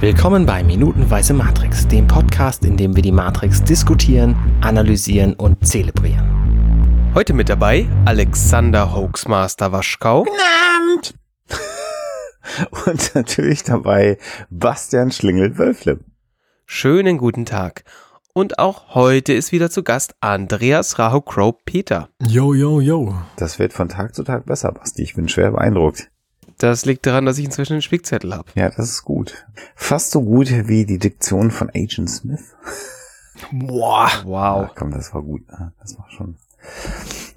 Willkommen bei Minutenweise Matrix, dem Podcast, in dem wir die Matrix diskutieren, analysieren und zelebrieren. Heute mit dabei Alexander Hoaxmaster Waschkau. Abend. Und natürlich dabei Bastian Schlingel-Wölfle. Schönen guten Tag. Und auch heute ist wieder zu Gast Andreas Raho Crow Peter. Yo, yo, yo. Das wird von Tag zu Tag besser, Basti. Ich bin schwer beeindruckt. Das liegt daran, dass ich inzwischen einen Spickzettel habe. Ja, das ist gut. Fast so gut wie die Diktion von Agent Smith. Boah. Wow. Ach, komm, das war gut. ne? Das war schon.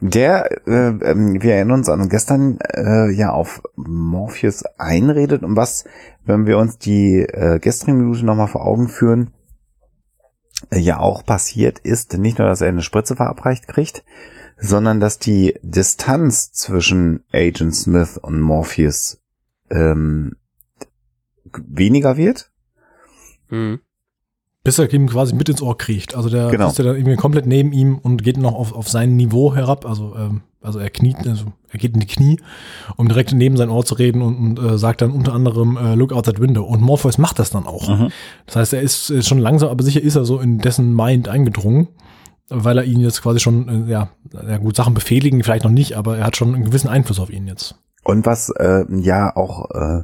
Der, äh, ähm, wir erinnern uns an gestern äh, ja auf Morpheus einredet und was, wenn wir uns die äh, gestrige Minute nochmal vor Augen führen, äh, ja auch passiert ist, nicht nur, dass er eine Spritze verabreicht kriegt, sondern dass die Distanz zwischen Agent Smith und Morpheus ähm, weniger wird. Hm. Bis er ihm quasi mit ins Ohr kriecht. Also der Genau. ist ja dann irgendwie komplett neben ihm und geht noch auf, auf sein Niveau herab. Also, ähm, also er kniet, also er geht in die Knie, um direkt neben sein Ohr zu reden und, und äh, sagt dann unter anderem äh, Look out that window. Und Morpheus macht das dann auch. Mhm. Das heißt, er ist, ist schon langsam, aber sicher ist er so in dessen Mind eingedrungen, weil er ihn jetzt quasi schon, äh, ja, ja gut, Sachen befehligen vielleicht noch nicht, aber er hat schon einen gewissen Einfluss auf ihn jetzt. Und was äh, ja auch äh,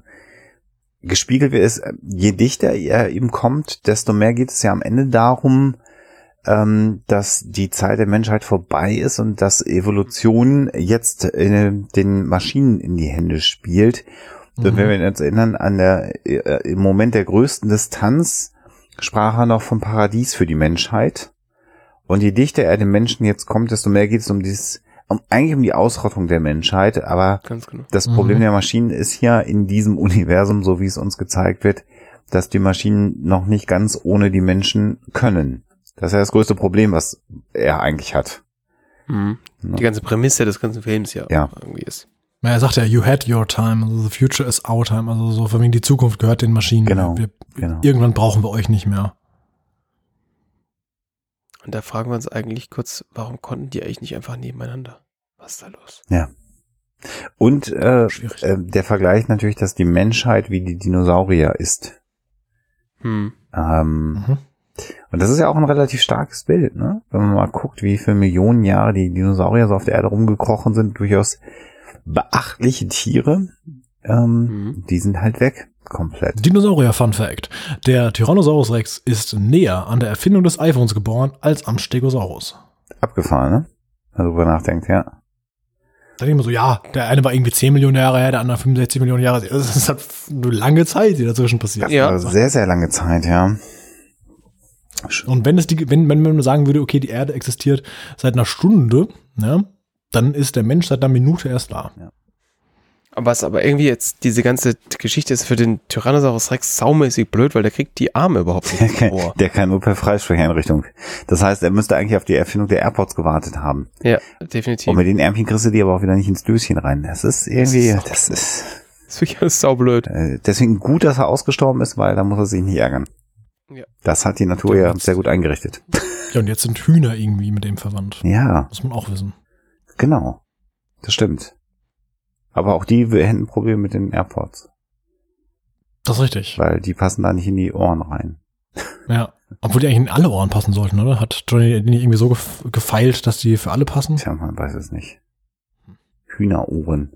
gespiegelt wird, ist, äh, je dichter er ihm kommt, desto mehr geht es ja am Ende darum, ähm, dass die Zeit der Menschheit vorbei ist und dass Evolution jetzt äh, den Maschinen in die Hände spielt. Und Mhm. wenn wir uns erinnern an der äh, im Moment der größten Distanz sprach er noch vom Paradies für die Menschheit. Und je dichter er dem Menschen jetzt kommt, desto mehr geht es um dieses, um, eigentlich um die Ausrottung der Menschheit, aber Ganz genau. das Mhm. Problem der Maschinen ist ja in diesem Universum, so wie es uns gezeigt wird, dass die Maschinen noch nicht ganz ohne die Menschen können. Das ist ja das größte Problem, was er eigentlich hat. Hm. Ja. Die ganze Prämisse des ganzen Films ja, Ja. irgendwie ist. Na, Er sagt ja, you had your time, also the future is our time, also so von wegen die Zukunft gehört den Maschinen. Genau, Wir, genau. Irgendwann brauchen wir euch nicht mehr. Und da fragen wir uns eigentlich kurz, warum konnten die eigentlich nicht einfach nebeneinander? Was ist da los? Ja. Und äh, äh, der Vergleich natürlich, dass die Menschheit wie die Dinosaurier ist. Hm. Ähm, Mhm. Und das ist ja auch ein relativ starkes Bild, ne? Wenn man mal guckt, wie viele Millionen Jahre die Dinosaurier so auf der Erde rumgekrochen sind, durchaus beachtliche Tiere. Ähm, Mhm. Die sind halt weg, komplett. Dinosaurier Fun Fact. Der Tyrannosaurus Rex ist näher an der Erfindung des iPhones geboren als am Stegosaurus. Abgefahren, ne? Wenn man darüber nachdenkt, ja. Da denke ich mir so, ja, der eine war irgendwie 10 Millionen Jahre her, der andere 65 Millionen Jahre. Das ist halt eine lange Zeit, die dazwischen passiert. Das Ja. sehr, sehr lange Zeit, ja. Und wenn es die, wenn, wenn man sagen würde, okay, die Erde existiert seit einer Stunde, ne, dann ist der Mensch seit einer Minute erst da. Aber was aber irgendwie jetzt diese ganze Geschichte ist für den Tyrannosaurus Rex saumäßig blöd, weil der kriegt die Arme überhaupt nicht ins Ohr. Der kann nur per Freisprecheinrichtung. Das heißt, er müsste eigentlich auf die Erfindung der AirPods gewartet haben. Ja, definitiv. Und mit den Ärmchen kriegst du die aber auch wieder nicht ins Döschen rein. Das ist irgendwie, Das ist das ist, Das ist wirklich alles saublöd. äh, deswegen gut, dass er ausgestorben ist, weil da muss er sich nicht ärgern. Ja. Das hat die Natur Ja, sehr gut eingerichtet. Ja, und jetzt sind Hühner irgendwie mit dem verwandt. Ja, Muss man auch wissen. genau. Das stimmt. Aber auch die hätten ein Problem mit den AirPods, Das ist richtig. weil die passen da nicht in die Ohren rein. Ja. Obwohl die eigentlich in alle Ohren passen sollten, oder? Hat Johnny die nicht irgendwie so gef gefeilt, dass die für alle passen? Tja, man weiß es nicht. Hühnerohren.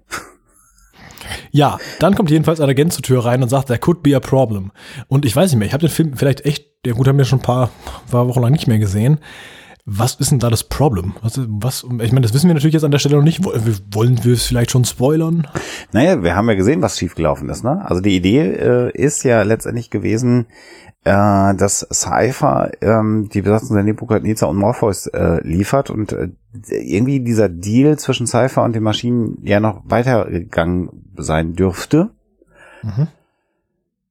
Ja, dann kommt jedenfalls ein Agent zur Tür rein und sagt, there could be a problem. Und ich weiß nicht mehr, ich habe den Film vielleicht echt, ja gut, haben wir schon ein paar, paar Wochen lang nicht mehr gesehen. Was ist denn da das Problem? Was, was, ich meine, das wissen wir natürlich jetzt an der Stelle noch nicht. Wollen wir es vielleicht schon spoilern? Naja, wir haben ja gesehen, was schiefgelaufen ist. Ne? Also die Idee äh, ist ja letztendlich gewesen, äh, dass Cypher ähm, die Besatzung der Nebukadnezar und Morpheus äh, liefert und äh, irgendwie dieser Deal zwischen Cypher und den Maschinen ja noch weitergegangen sein dürfte. Mhm.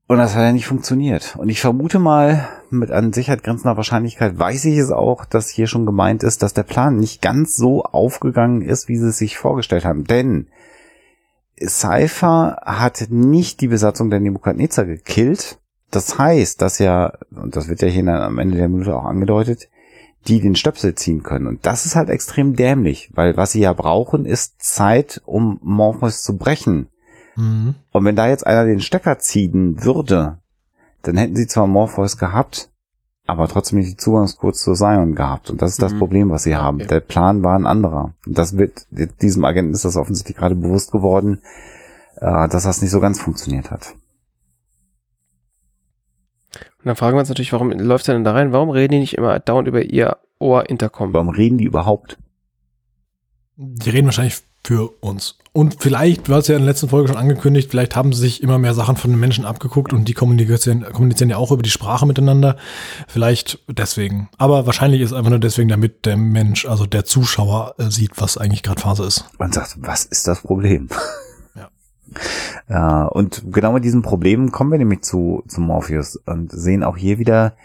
Und das hat ja nicht funktioniert. Und ich vermute mal, mit an Sicherheit grenzender Wahrscheinlichkeit weiß ich es auch, dass hier schon gemeint ist, dass der Plan nicht ganz so aufgegangen ist, wie sie es sich vorgestellt haben. Denn Cypher hat nicht die Besatzung der Nebukadnezar gekillt. Das heißt, dass ja, und das wird ja hier am Ende der Minute auch angedeutet, die den Stöpsel ziehen können. Und das ist halt extrem dämlich, weil was sie ja brauchen, ist Zeit, um Morpheus zu brechen. Mhm. Und wenn da jetzt einer den Stecker ziehen würde, dann hätten sie zwar Morpheus gehabt, aber trotzdem nicht die Zugangscodes zu Zion gehabt. Und das ist das Mhm. Problem, was sie haben. Okay. Der Plan war ein anderer. Und das wird, diesem Agenten ist das offensichtlich gerade bewusst geworden, äh, dass das nicht so ganz funktioniert hat. Und dann fragen wir uns natürlich, warum läuft er denn da rein? Warum reden die nicht immer dauernd über ihr Ohr-Intercom? Warum reden die überhaupt? Die reden wahrscheinlich für uns. Und vielleicht, du hast ja in der letzten Folge schon angekündigt, vielleicht haben sie sich immer mehr Sachen von den Menschen abgeguckt und die kommunizieren, kommunizieren ja auch über die Sprache miteinander. Vielleicht deswegen. Aber wahrscheinlich ist es einfach nur deswegen, damit der Mensch, also der Zuschauer, äh, sieht, was eigentlich gerade Phase ist. Man sagt, was ist das Problem? Ja. Ja, und genau mit diesem Problem kommen wir nämlich zu, zu Morpheus und sehen auch hier wieder,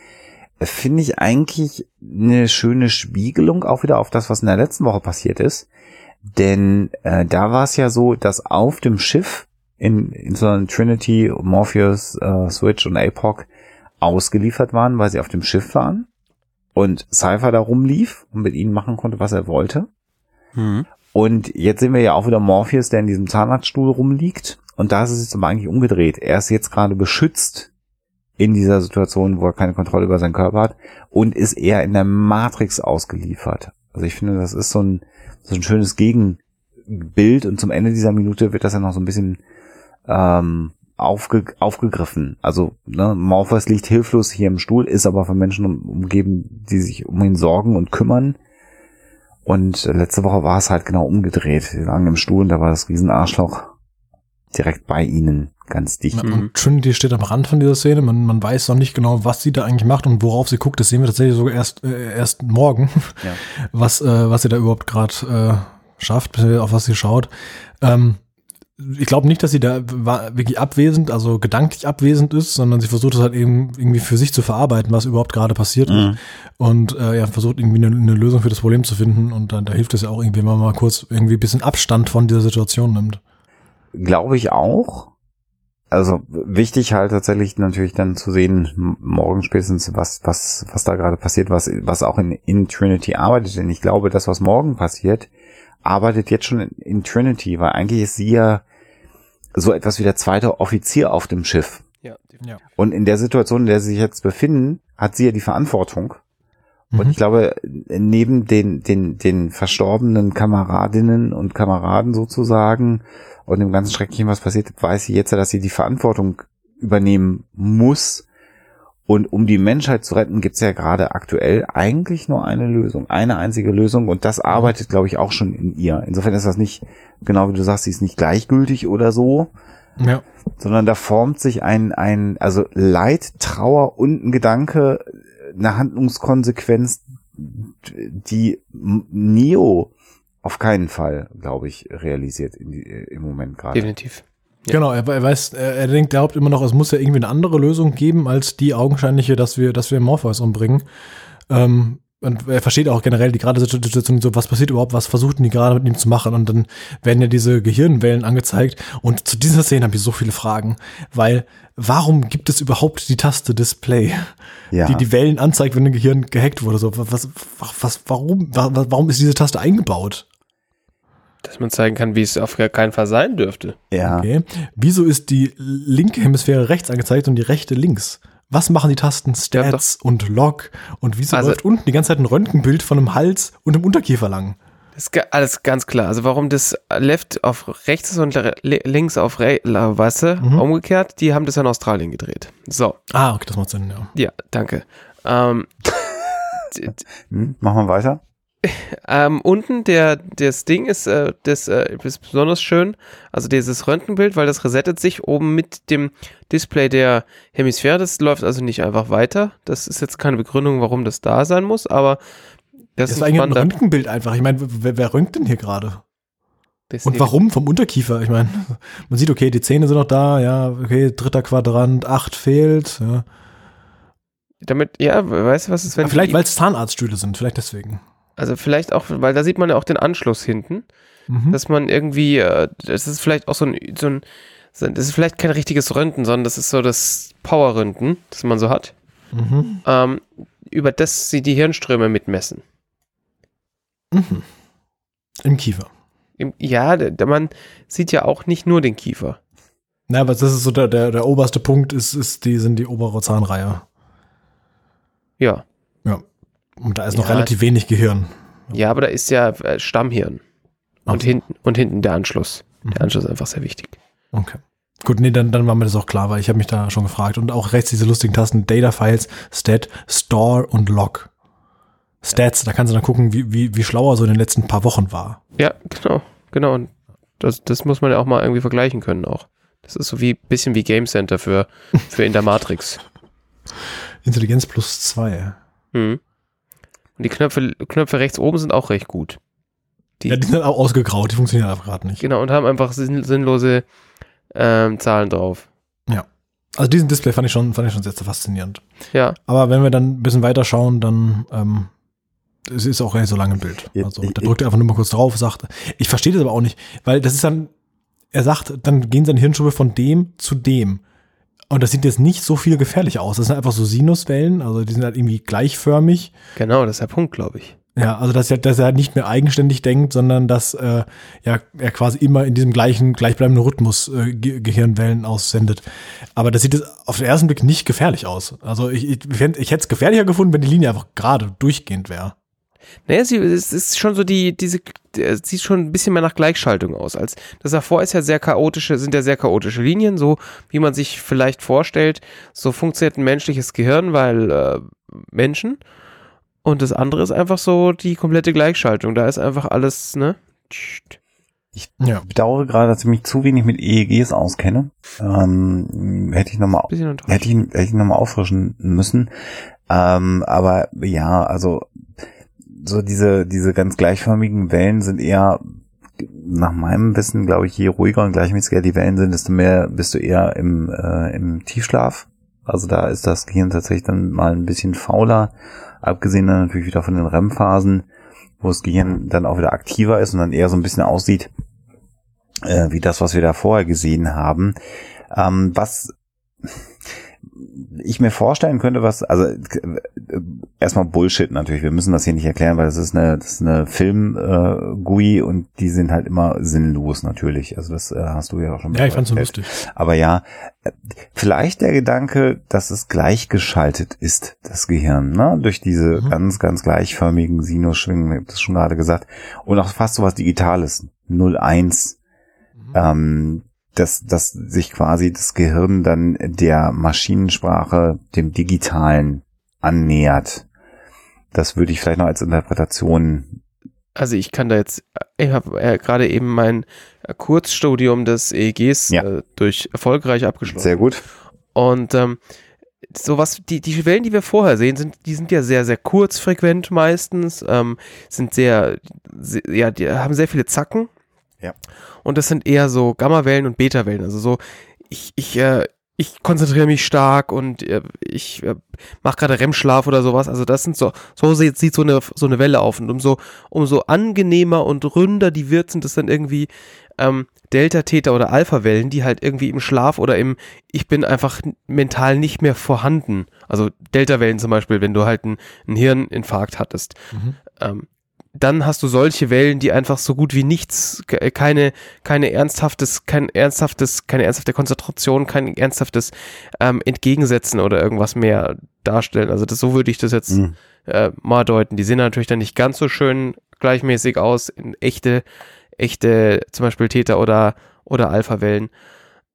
äh, finde ich eigentlich eine schöne Spiegelung auch wieder auf das, was in der letzten Woche passiert ist. Denn äh, da war es ja so, dass auf dem Schiff in, in so einer Trinity, Morpheus, äh, Switch und APOC ausgeliefert waren, weil sie auf dem Schiff waren und Cypher da rumlief und mit ihnen machen konnte, was er wollte. Mhm. Und jetzt sehen wir ja auch wieder Morpheus, der in diesem Zahnarztstuhl rumliegt. Und da ist es jetzt aber eigentlich umgedreht. Er ist jetzt gerade beschützt in dieser Situation, wo er keine Kontrolle über seinen Körper hat und ist eher in der Matrix ausgeliefert. Also ich finde, das ist so ein, so ein schönes Gegenbild und zum Ende dieser Minute wird das ja noch so ein bisschen ähm, aufge, aufgegriffen. Also ne, Morpheus liegt hilflos hier im Stuhl, ist aber von Menschen um, umgeben, die sich um ihn sorgen und kümmern. Und letzte Woche war es halt genau umgedreht. Sie lagen im Stuhl und da war das Riesenarschloch direkt bei ihnen, ganz dicht. Mhm. Und Trinity steht am Rand von dieser Szene. Man, man weiß noch nicht genau, was sie da eigentlich macht und worauf sie guckt. Das sehen wir tatsächlich sogar erst, äh, erst morgen, Ja. was, äh, was sie da überhaupt gerade äh, schafft, auf was sie schaut. Ähm, ich glaube nicht, dass sie da wirklich abwesend, also gedanklich abwesend ist, sondern sie versucht es halt eben irgendwie für sich zu verarbeiten, was überhaupt gerade passiert ist. Mhm. Und äh, ja, versucht irgendwie eine, eine Lösung für das Problem zu finden. Und dann da hilft es ja auch irgendwie, wenn man mal kurz irgendwie ein bisschen Abstand von dieser Situation nimmt. Glaube ich auch. Also wichtig halt tatsächlich natürlich dann zu sehen, morgen spätestens, was, was, was da gerade passiert, was, was auch in, in Trinity arbeitet. Denn ich glaube, das, was morgen passiert, arbeitet jetzt schon in, in Trinity, weil eigentlich ist sie ja so etwas wie der zweite Offizier auf dem Schiff. Ja, Ja. Und in der Situation, in der sie sich jetzt befinden, hat sie ja die Verantwortung. Und Mhm. ich glaube, neben den, den, den verstorbenen Kameradinnen und Kameraden sozusagen und dem ganzen Schrecklichen, was passiert, weiß sie jetzt ja, dass sie die Verantwortung übernehmen muss. Und um die Menschheit zu retten, gibt's ja gerade aktuell eigentlich nur eine Lösung, eine einzige Lösung. Und das arbeitet, glaube ich, auch schon in ihr. Insofern ist das nicht, genau wie du sagst, sie ist nicht gleichgültig oder so, Ja. sondern da formt sich ein, ein, also Leid, Trauer und ein Gedanke, eine Handlungskonsequenz, die Neo auf keinen Fall, glaube ich, realisiert in die, im Moment gerade. definitiv. Ja. Genau, er, er weiß, er, er denkt, er glaubt immer noch, es muss ja irgendwie eine andere Lösung geben als die augenscheinliche, dass wir, dass wir Morpheus umbringen. Ähm, und er versteht auch generell die gerade Situation so, was passiert überhaupt, was versuchten die gerade mit ihm zu machen und dann werden ja diese Gehirnwellen angezeigt und zu dieser Szene habe ich so viele Fragen, weil warum gibt es überhaupt die Taste Display, Ja. die die Wellen anzeigt, wenn ein Gehirn gehackt wurde, so, was, was, warum, wa- warum ist diese Taste eingebaut? Dass man zeigen kann, wie es auf gar keinen Fall sein dürfte. ja. Okay. Wieso ist die linke Hemisphäre rechts angezeigt und die rechte links? Was machen die Tasten Stats und Log? Und wieso Also- läuft unten die ganze Zeit ein Röntgenbild von einem Hals und einem Unterkiefer lang? Das ist alles ganz klar. Also warum das Left auf rechts ist und links auf re la- weißt du, Mhm. umgekehrt, die haben das in Australien gedreht. So, Ah, okay, das macht Sinn, ja. ja, danke. Ähm, Hm, machen wir weiter. Ähm, unten der, das Ding ist, äh, das äh, ist besonders schön. Also dieses Röntgenbild, weil das resettet sich oben mit dem Display der Hemisphäre. Das läuft also nicht einfach weiter. Das ist jetzt keine Begründung, warum das da sein muss, aber das, Das ist eigentlich ein. Röntgenbild einfach. Ich meine, wer, wer röntgt denn hier gerade? Und warum? Vom Unterkiefer? Ich meine, man sieht, okay, die Zähne sind noch da, ja, okay, dritter Quadrant, acht fehlt. Ja. Damit, ja, weißt du, was ist, wenn Vielleicht, die- weil es Zahnarztstühle sind, vielleicht deswegen. Also vielleicht auch, weil da sieht man ja auch den Anschluss hinten, Mhm. dass man irgendwie, äh, das ist vielleicht auch so ein, so ein, das ist vielleicht kein richtiges Röntgen, sondern das ist so das Power-Röntgen, das man so hat, Mhm. ähm, über das sie die Hirnströme mitmessen. Mhm. Im Kiefer. Im, ja, man sieht ja auch nicht nur den Kiefer. Na, aber das ist so der, der, der oberste Punkt, ist, ist die, sind die obere Zahnreihe. Ja. Und da ist noch Ja. relativ wenig Gehirn. Ja, aber da ist ja äh, Stammhirn. Und Ach. hinten, und hinten der Anschluss. Mhm. Der Anschluss ist einfach sehr wichtig. Okay. Gut, nee, dann, dann war mir das auch klar, weil ich habe mich da schon gefragt. Und auch rechts diese lustigen Tasten, Data Files, Stat, Store und Log. Stats, da kannst du dann gucken, wie, wie, wie schlauer so in den letzten paar Wochen war. Ja, genau, genau. Und das, das muss man ja auch mal irgendwie vergleichen können auch. Das ist so wie bisschen wie Game Center für, für in der Matrix. Intelligenz plus zwei. Mhm. Und die Knöpfe, Knöpfe rechts oben sind auch recht gut. Die, Ja, die sind auch ausgegraut, die funktionieren einfach gerade nicht. genau, und haben einfach sinn, sinnlose ähm, Zahlen drauf. Also diesen Display fand ich schon, fand ich schon sehr, sehr faszinierend. Ja, Aber wenn wir dann ein bisschen weiter schauen, dann ähm, es ist auch gar nicht so lange ein Bild. Ja, Also ich- da drückt er einfach nur mal kurz drauf, sagt, ich verstehe das aber auch nicht, weil das ist dann, er sagt, dann gehen seine Hirnschube von dem zu dem. Und das sieht jetzt nicht so viel gefährlich aus. Das sind einfach so Sinuswellen, also die sind halt irgendwie gleichförmig. genau, das ist der Punkt, glaube ich. Ja, also dass er, dass er nicht mehr eigenständig denkt, sondern dass äh, ja, er quasi immer in diesem gleichen, gleichbleibenden Rhythmus äh, Ge Gehirnwellen aussendet. Aber das sieht jetzt auf den ersten Blick nicht gefährlich aus. Also ich, ich, ich hätte es gefährlicher gefunden, wenn die Linie einfach gerade durchgehend wäre. Naja, sie, es ist schon so die, diese, es sieht schon ein bisschen mehr nach Gleichschaltung aus. Als das davor ist ja sehr chaotische, sind ja sehr chaotische Linien, so wie man sich vielleicht vorstellt. So funktioniert ein menschliches Gehirn, weil äh, Menschen. Und das andere ist einfach so die komplette Gleichschaltung. Da ist einfach alles, ne? Tschst. Ja. Ich bedauere gerade, dass ich mich zu wenig mit EEGs auskenne. Ähm, hätte ich nochmal hätte ich, hätte ich noch mal auffrischen müssen. Ähm, aber ja, also so diese, diese ganz gleichförmigen Wellen sind eher, nach meinem Wissen, glaube ich, je ruhiger und gleichmäßiger die Wellen sind, desto mehr bist du eher im, äh, im Tiefschlaf. Also da ist das Gehirn tatsächlich dann mal ein bisschen fauler, abgesehen dann natürlich wieder von den REM-Phasen, wo das Gehirn dann auch wieder aktiver ist und dann eher so ein bisschen aussieht, äh, wie das, was wir da vorher gesehen haben. Ähm, was ich mir vorstellen könnte, was, also äh, erstmal Bullshit natürlich, wir müssen das hier nicht erklären, weil das ist eine, das ist eine Film-GUI und die sind halt immer sinnlos natürlich. Also das äh, hast du ja auch schon Ja, ich fand's so lustig. Aber ja, äh, vielleicht der Gedanke, dass es gleichgeschaltet ist, das Gehirn, ne? durch diese Mhm. ganz, ganz gleichförmigen Sinusschwingen, ich hab das schon gerade gesagt, und auch fast sowas Digitales, 0-1, ähm, dass, dass sich quasi das Gehirn dann der Maschinensprache, dem Digitalen annähert. Das würde ich vielleicht noch als Interpretation. Also ich kann da jetzt, ich habe äh, gerade eben mein Kurzstudium des EEGs Ja. äh, durch erfolgreich abgeschlossen. Sehr gut. Und ähm, sowas, die, die Wellen, die wir vorher sehen, sind, die sind ja sehr, sehr kurzfrequent meistens, ähm, sind sehr, sehr, ja, die haben sehr viele Zacken. Ja. Und das sind eher so Gammawellen und Beta-Wellen. Also so, ich, ich, äh, ich konzentriere mich stark und äh, ich äh, mache gerade REM-Schlaf oder sowas. Also das sind so, so sieht, sieht so eine so eine Welle auf. Und umso, umso angenehmer und ründer die wird, sind das dann irgendwie ähm, Delta-Theta oder Alpha-Wellen, die halt irgendwie im Schlaf oder im Ich bin einfach mental nicht mehr vorhanden. Also Delta-Wellen zum Beispiel, wenn du halt einen, einen Hirninfarkt hattest. Mhm. Ähm, dann hast du solche Wellen, die einfach so gut wie nichts, ke- keine, keine ernsthaftes, kein ernsthaftes, keine ernsthafte Konzentration, kein ernsthaftes ähm, Entgegensetzen oder irgendwas mehr darstellen. Also das, so würde ich das jetzt Hm. äh, mal deuten. Die sehen natürlich dann nicht ganz so schön gleichmäßig aus in echte, echte, zum Beispiel Theta oder, oder Alpha-Wellen.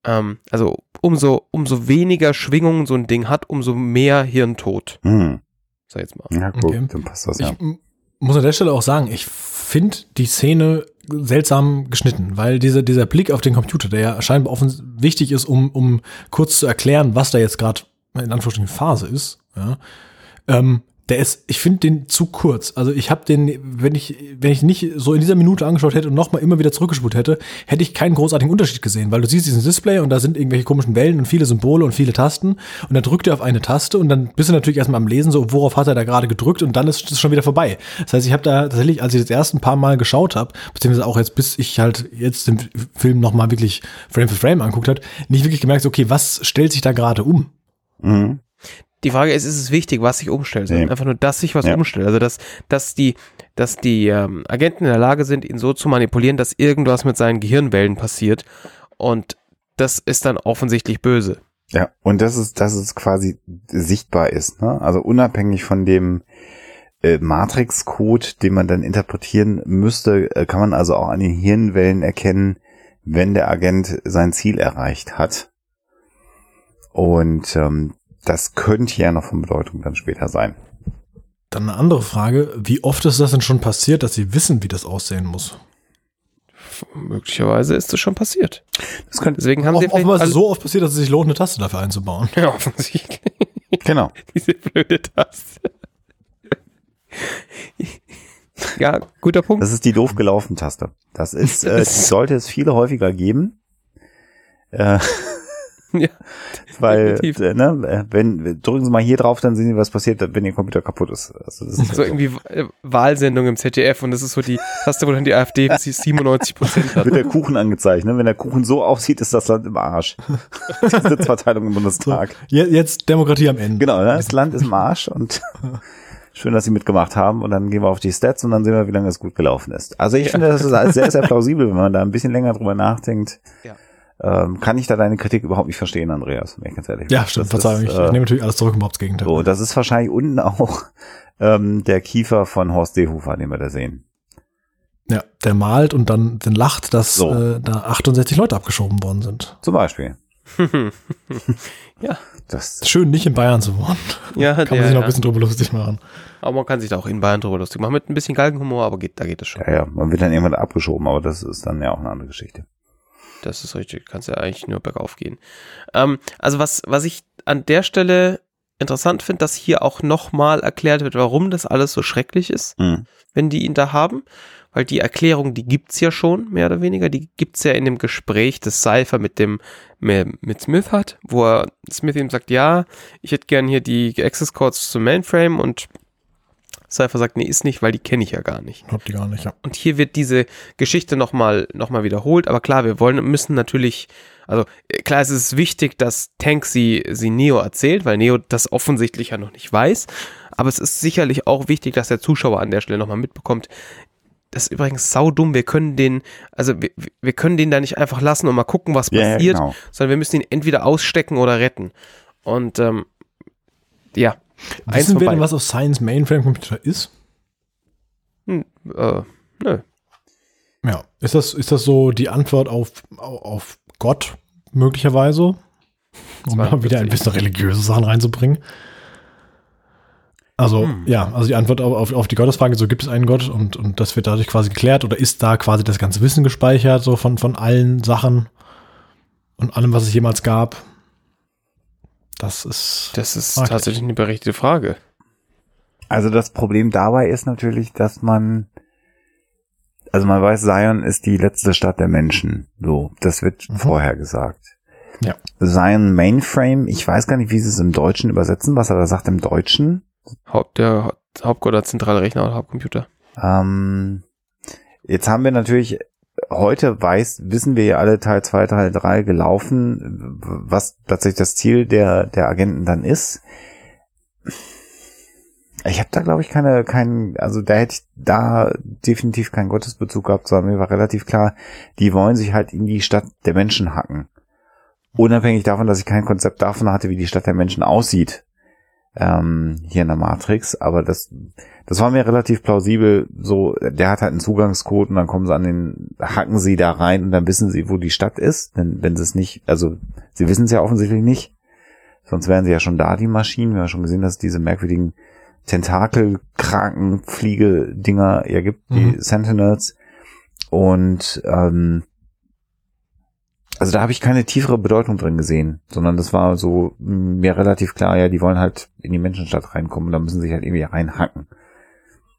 Ähm, also umso, umso weniger Schwingungen so ein Ding hat, umso mehr Hirntod, Hm. sag ich jetzt mal. Ja, gut, Okay. dann passt das ja. Ich muss an der Stelle auch sagen, ich finde die Szene seltsam geschnitten, weil dieser, dieser Blick auf den Computer, der ja scheinbar offens wichtig ist, um, um kurz zu erklären, was da jetzt gerade in Anführungsstrichen Phase ist, ja, ähm, der ist, ich finde den zu kurz. Also ich habe den, wenn ich, wenn ich nicht so in dieser Minute angeschaut hätte und nochmal immer wieder zurückgespult hätte, hätte ich keinen großartigen Unterschied gesehen, weil du siehst diesen Display und da sind irgendwelche komischen Wellen und viele Symbole und viele Tasten und dann drückt er auf eine Taste und dann bist du natürlich erstmal am Lesen, so worauf hat er da gerade gedrückt und dann ist es schon wieder vorbei. Das heißt, ich habe da tatsächlich, als ich das erste paar Mal geschaut habe, beziehungsweise auch jetzt, bis ich halt jetzt den Film nochmal wirklich Frame für Frame anguckt hat, nicht wirklich gemerkt, okay, was stellt sich da gerade um? Mhm. Die Frage ist, ist es wichtig, was sich umstellt? Nee. Einfach nur, dass sich was Ja. umstellt. Also, dass, dass die, dass die ähm, Agenten in der Lage sind, ihn so zu manipulieren, dass irgendwas mit seinen Gehirnwellen passiert. Und das ist dann offensichtlich böse. Ja, und das ist, dass es quasi sichtbar ist, ne? Also unabhängig von dem äh, Matrix-Code, den man dann interpretieren müsste, äh, kann man also auch an den Hirnwellen erkennen, wenn der Agent sein Ziel erreicht hat. Und ähm, das könnte ja noch von Bedeutung dann später sein. Dann eine andere Frage, wie oft ist das denn schon passiert, dass sie wissen, wie das aussehen muss? Möglicherweise ist das schon passiert. Das könnte, Deswegen haben Off sie vielleicht offenbar ist es alle- so oft passiert, dass es sich lohnt, eine Taste dafür einzubauen. Ja, offensichtlich. genau. Diese blöde Taste. ja, guter Punkt. Das ist die doof gelaufen Taste. Das ist, äh, die sollte es viele häufiger geben. Äh, Ja, weil, definitiv. äh, ne, äh, wenn, drücken Sie mal hier drauf, dann sehen Sie, was passiert, wenn Ihr Computer kaputt ist. Also das ist so irgendwie äh, Wahlsendung im ZDF und das ist so die Taste, wo dann die AfD 97 Prozent hat. wird der Kuchen angezeigt. Ne? Wenn der Kuchen so aussieht, ist das Land im Arsch. Die Sitzverteilung im Bundestag. Je- Jetzt Demokratie am Ende. Genau, ne? das Land ist im Arsch und schön, dass Sie mitgemacht haben. Und dann gehen wir auf die Stats und dann sehen wir, wie lange es gut gelaufen ist. Also ich finde, das ist alles sehr, sehr plausibel, wenn man da ein bisschen länger drüber nachdenkt. Ja. Ähm, kann ich da deine Kritik überhaupt nicht verstehen, Andreas, wenn ich ganz ehrlich bin. Ja, stimmt, Das Verzeihung. ist, ich, äh, ich nehme natürlich alles zurück, überhaupt das Gegenteil. So, das ist wahrscheinlich unten auch ähm, der Kiefer von Horst Seehofer, den wir da sehen. Ja, der malt und dann, dann lacht, dass So. äh, da 68 Leute abgeschoben worden sind. Zum Beispiel. Ja. Das, Schön, nicht in Bayern zu wohnen. Ja, Kann man der, sich noch ja. ein bisschen drüber lustig machen. Aber man kann sich da auch in Bayern drüber lustig machen. Mit ein bisschen Galgenhumor, aber geht, da geht es schon. ja, ja, man wird dann irgendwann abgeschoben, aber das ist dann ja auch eine andere Geschichte. Das ist richtig. Kannst ja eigentlich nur bergauf gehen. Ähm, also was, was ich an der Stelle interessant finde, dass hier auch nochmal erklärt wird, warum das alles so schrecklich ist, Hm. wenn die ihn da haben. Weil die Erklärung, die gibt's ja schon, mehr oder weniger. Die gibt's ja in dem Gespräch, das Cypher mit dem, mit mit Smith hat, wo er, Smith ihm sagt, ja, ich hätte gern hier die Access Codes zum Mainframe und Cypher sagt, nee, ist nicht, weil die kenne ich ja gar nicht. Glaubt die gar nicht, ja. Und hier wird diese Geschichte nochmal noch mal wiederholt. Aber klar, wir wollen, müssen natürlich, also äh, klar, es ist wichtig, dass Tank sie, sie Neo erzählt, weil Neo das offensichtlich ja noch nicht weiß. Aber es ist sicherlich auch wichtig, dass der Zuschauer an der Stelle nochmal mitbekommt. Das ist übrigens saudumm. Wir können den, also wir, wir können den da nicht einfach lassen und mal gucken, was ja, passiert, genau. sondern wir müssen ihn entweder ausstecken oder retten. Und ähm, ja. Eins Wissen wir denn, was auf Science Mainframe Computer ist? Hm, äh, nö. Ja. Ist das, ist das so die Antwort auf, auf, Gott möglicherweise? Um mal 42. wieder ein bisschen religiöse Sachen reinzubringen. Also, Hm. ja, also die Antwort auf, auf, auf die Gottesfrage, so gibt es einen Gott und, und das wird dadurch quasi geklärt oder ist da quasi das ganze Wissen gespeichert, so von, von allen Sachen und allem, was es jemals gab? Das ist. Das ist tatsächlich eine berechtigte Frage. Also das Problem dabei ist natürlich, dass man, also man weiß, Zion ist die letzte Stadt der Menschen. So, das wird Mhm. vorher gesagt. Ja. Zion Mainframe, ich weiß gar nicht, wie sie es im Deutschen übersetzen, was er da sagt im Deutschen. Haupt, der Ha- Hauptgott oder zentrale Rechner oder Hauptcomputer. Ähm, jetzt haben wir natürlich, heute weiß, wissen wir ja alle Teil 2, Teil 3 gelaufen, was tatsächlich das Ziel der, der Agenten dann ist. Ich habe da glaube ich keine, keinen, also da hätte ich da definitiv keinen Gottesbezug gehabt, sondern mir war relativ klar, die wollen sich halt in die Stadt der Menschen hacken. Unabhängig davon, dass ich kein Konzept davon hatte, wie die Stadt der Menschen aussieht. Ähm, hier in der Matrix, aber das, das war mir relativ plausibel. So, der hat halt einen Zugangscode und dann kommen sie an den, hacken sie da rein und dann wissen sie, wo die Stadt ist. Denn wenn sie es nicht, also sie wissen es ja offensichtlich nicht. Sonst wären sie ja schon da, die Maschinen. Wir haben schon gesehen, dass es diese merkwürdigen Tentakelkraken, Fliege-Dinger ja gibt, die Mhm. Sentinels. Und ähm, also da habe ich keine tiefere Bedeutung drin gesehen, sondern das war so mir relativ klar, ja, die wollen halt in die Menschenstadt reinkommen, da müssen sie sich halt irgendwie reinhacken.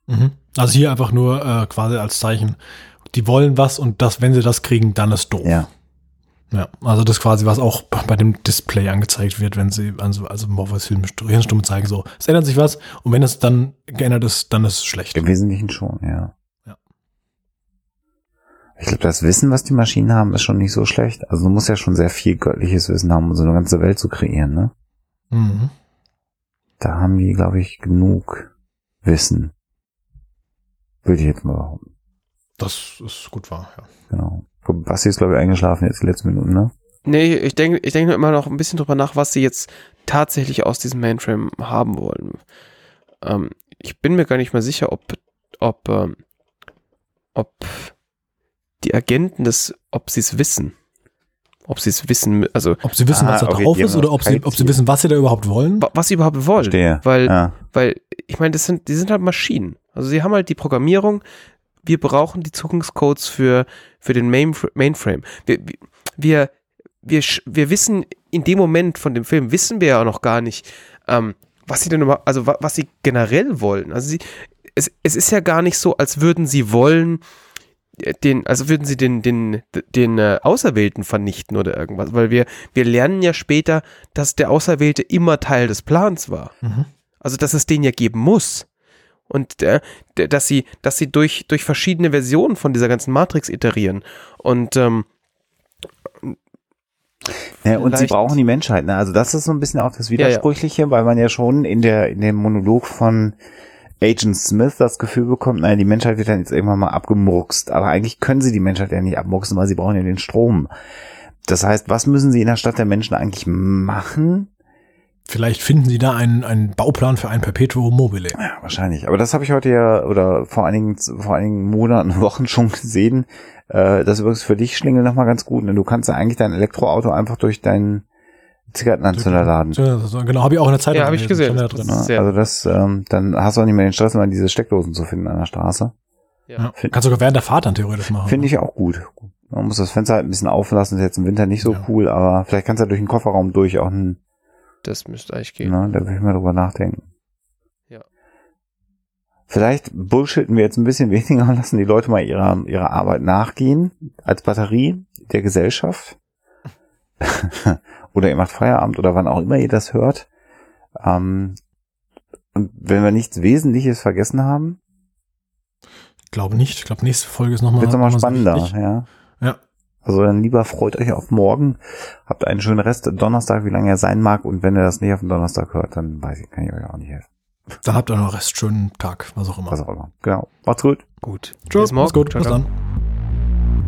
Mhm. Also hier einfach nur äh, quasi als Zeichen. Die wollen was und das, wenn sie das kriegen, dann ist doof. Ja. Ja, also das quasi, was auch bei dem Display angezeigt wird, wenn sie, also, also Morpheus Hirnstumme zeigen, so, es ändert sich was und wenn es dann geändert ist, dann ist es schlecht. Im Wesentlichen schon, ja. Ich glaube, das Wissen, was die Maschinen haben, ist schon nicht so schlecht. Also du musst ja schon sehr viel göttliches Wissen haben, um so eine ganze Welt zu kreieren, ne? Mhm. Da haben die, glaube ich, genug Wissen. Würde ich jetzt mal behaupten. Das ist gut wahr, ja. Genau. Basti ist, glaube ich, eingeschlafen jetzt die letzten Minuten, ne? Nee, ich denke ich denke immer noch ein bisschen drüber nach, was sie jetzt tatsächlich aus diesem Mainframe haben wollen. Ähm, ich bin mir gar nicht mehr sicher, ob, ob, ähm, ob die Agenten das, ob sie es wissen. Ob sie es wissen, also Ob sie wissen, Ah, was da okay, drauf ist oder ob sie, ob sie wissen, was sie da überhaupt wollen. wa- was sie überhaupt wollen. Verstehe. Weil, Ja. weil, ich meine, das sind, die sind halt Maschinen. Also sie haben halt die Programmierung, wir brauchen die Zugangscodes für, für den Mainfr Mainframe. Wir, wir, wir, wir wissen, in dem Moment von dem Film wissen wir ja noch gar nicht, ähm, was sie denn überhaupt, also wa, was sie generell wollen. Also sie, es, es ist ja gar nicht so, als würden sie wollen, äh, den, also würden sie den, den, den äh, Auserwählten vernichten oder irgendwas, weil wir, wir lernen ja später, dass der Auserwählte immer Teil des Plans war. Mhm. Also, dass es den ja geben muss. Und äh, dass sie, dass sie durch, durch verschiedene Versionen von dieser ganzen Matrix iterieren. Und ähm, Ja, und sie brauchen die Menschheit. Ne? Also das ist so ein bisschen auch das Ja, ja. Widersprüchliche, weil man ja schon in der in dem Monolog von Agent Smith das Gefühl bekommt, naja, die Menschheit wird dann jetzt irgendwann mal abgemurkst. Aber eigentlich können sie die Menschheit ja nicht abmurksen, weil sie brauchen ja den Strom. Das heißt, was müssen sie in der Stadt der Menschen eigentlich machen? Vielleicht finden sie da einen, einen Bauplan für ein Perpetuum mobile. Ja, wahrscheinlich. Aber das habe ich heute ja oder vor einigen, vor einigen Monaten, Wochen schon gesehen. Äh, das ist übrigens für dich, Schlingel, nochmal ganz gut. Denn du kannst ja eigentlich dein Elektroauto einfach durch deinen Zigarettenanzünder laden. Genau, habe ich auch in der Zeitung Ja, hab ich gesehen. Da drin. Ja, also das, ähm, dann hast du auch nicht mehr den Stress, immer diese Steckdosen zu finden an der Straße. Ja. Find- Kannst sogar während der Fahrt dann theoretisch machen. Finde ich auch gut. Man muss das Fenster halt ein bisschen auflassen, ist jetzt im Winter nicht so Ja. cool, aber vielleicht kannst du ja durch den Kofferraum durch auch ein, das müsste eigentlich gehen. ne, da will ich mal drüber nachdenken. Ja. Vielleicht bullshitten wir jetzt ein bisschen weniger und lassen die Leute mal ihrer, ihrer Arbeit nachgehen, als Batterie der Gesellschaft. oder ihr macht Feierabend oder wann auch immer ihr das hört. Ähm, und wenn wir nichts Wesentliches vergessen haben, Ich glaube nicht. Ich glaube, nächste Folge ist nochmal wird es nochmal noch mal so spannender. wichtig. Ja. Ja. Also dann lieber freut euch auf morgen. Habt einen schönen Rest Donnerstag, wie lange er sein mag. Und wenn ihr das nicht auf den Donnerstag hört, dann weiß ich, kann ich euch auch nicht helfen. Dann habt ihr noch Rest schönen Tag, was auch immer. Was auch immer. Genau. Macht's gut. Gut. Tschüss, Bis morgen. mach's gut. Ciao, Bis ciao. dann.